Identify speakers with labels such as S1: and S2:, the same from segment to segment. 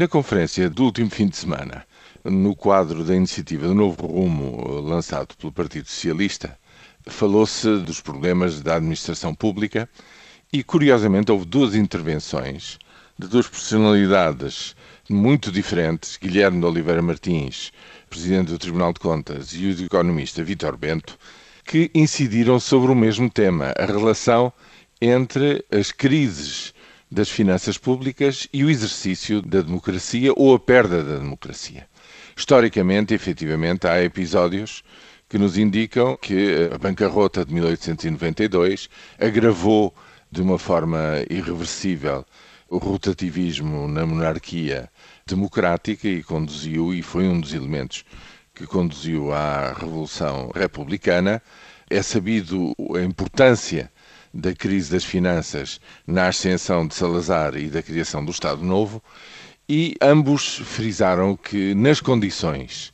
S1: Na conferência do último fim de semana, no quadro da iniciativa do Novo Rumo lançado pelo Partido Socialista, falou-se dos problemas da administração pública e, curiosamente, houve duas intervenções de duas personalidades muito diferentes, Guilherme de Oliveira Martins, presidente do Tribunal de Contas, e o economista Vítor Bento, que incidiram sobre o mesmo tema, a relação entre as crises das finanças públicas e o exercício da democracia ou a perda da democracia. Historicamente, efetivamente, há episódios que nos indicam que a bancarrota de 1892 agravou de uma forma irreversível o rotativismo na monarquia democrática e conduziu, e foi um dos elementos que conduziu à Revolução Republicana. É sabido a importância da crise das finanças na ascensão de Salazar e da criação do Estado Novo, e ambos frisaram que nas condições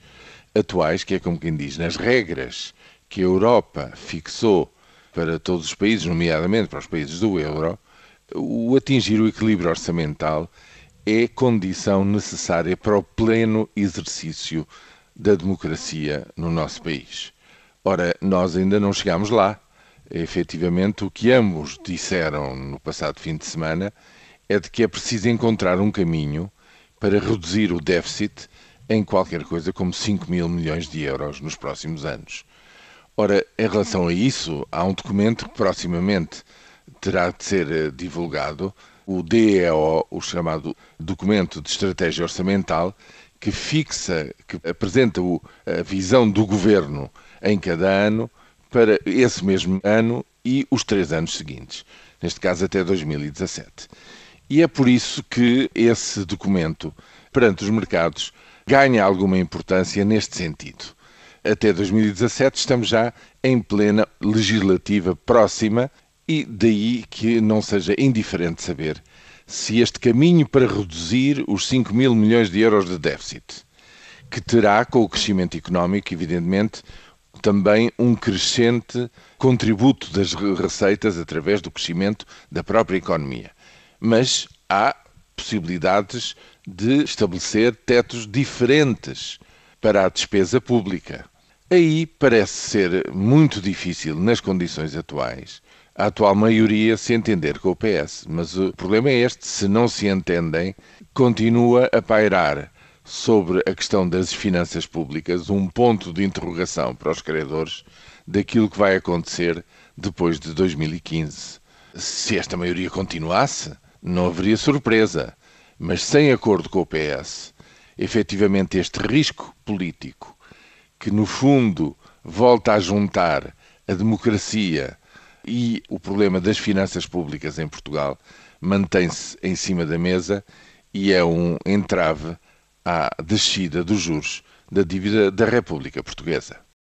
S1: atuais, que é como quem diz, nas regras que a Europa fixou para todos os países, nomeadamente para os países do euro, o atingir o equilíbrio orçamental é condição necessária para o pleno exercício da democracia no nosso país. Ora, nós ainda não chegamos lá. Efetivamente, o que ambos disseram no passado fim de semana é de que é preciso encontrar um caminho para reduzir o déficit em qualquer coisa como 5 mil milhões de euros nos próximos anos. Ora, em relação a isso, há um documento que proximamente terá de ser eh, divulgado, o DEO, o chamado Documento de Estratégia Orçamental, que fixa, que apresenta a visão do governo em cada ano para esse mesmo ano e os três anos seguintes, neste caso até 2017. E é por isso que esse documento, perante os mercados, ganha alguma importância neste sentido. Até 2017 estamos já em plena legislativa próxima e daí que não seja indiferente saber se este caminho para reduzir os 5 mil milhões de euros de déficit, que terá com o crescimento económico, evidentemente, também um crescente contributo das receitas através do crescimento da própria economia. Mas há possibilidades de estabelecer tetos diferentes para a despesa pública. Aí parece ser muito difícil, nas condições atuais, a atual maioria se entender com o PS. Mas o problema é este: se não se entendem, continua a pairar sobre a questão das finanças públicas um ponto de interrogação para os credores daquilo que vai acontecer depois de 2015. Se esta maioria continuasse, não haveria surpresa. Mas sem acordo com o PS, efetivamente este risco político, que no fundo volta a juntar a democracia e o problema das finanças públicas em Portugal, mantém-se em cima da mesa e é um entrave à descida dos juros da dívida da República Portuguesa.